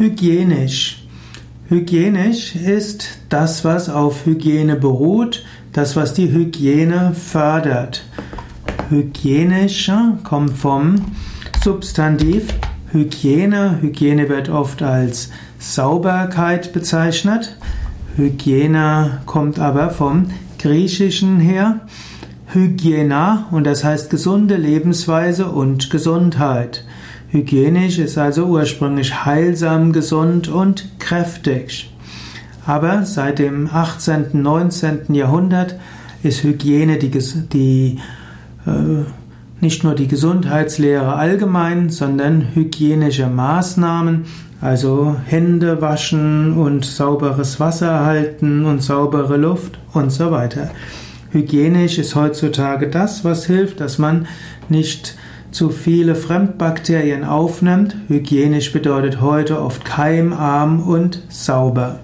Hygienisch. Hygienisch ist das, was auf Hygiene beruht, das, was die Hygiene fördert. Hygienisch kommt vom Substantiv Hygiene. Hygiene wird oft als Sauberkeit bezeichnet. Hygiene kommt aber vom Griechischen her. Hygiena und das heißt gesunde Lebensweise und Gesundheit. Hygienisch ist also ursprünglich heilsam, gesund und kräftig. Aber seit dem 18., 19. Jahrhundert ist Hygiene die, die äh, nicht nur die Gesundheitslehre allgemein, sondern hygienische Maßnahmen, also Hände waschen und sauberes Wasser halten und saubere Luft und so weiter. Hygienisch ist heutzutage das, was hilft, dass man nicht zu viele Fremdbakterien aufnimmt. Hygienisch bedeutet heute oft keimarm und sauber.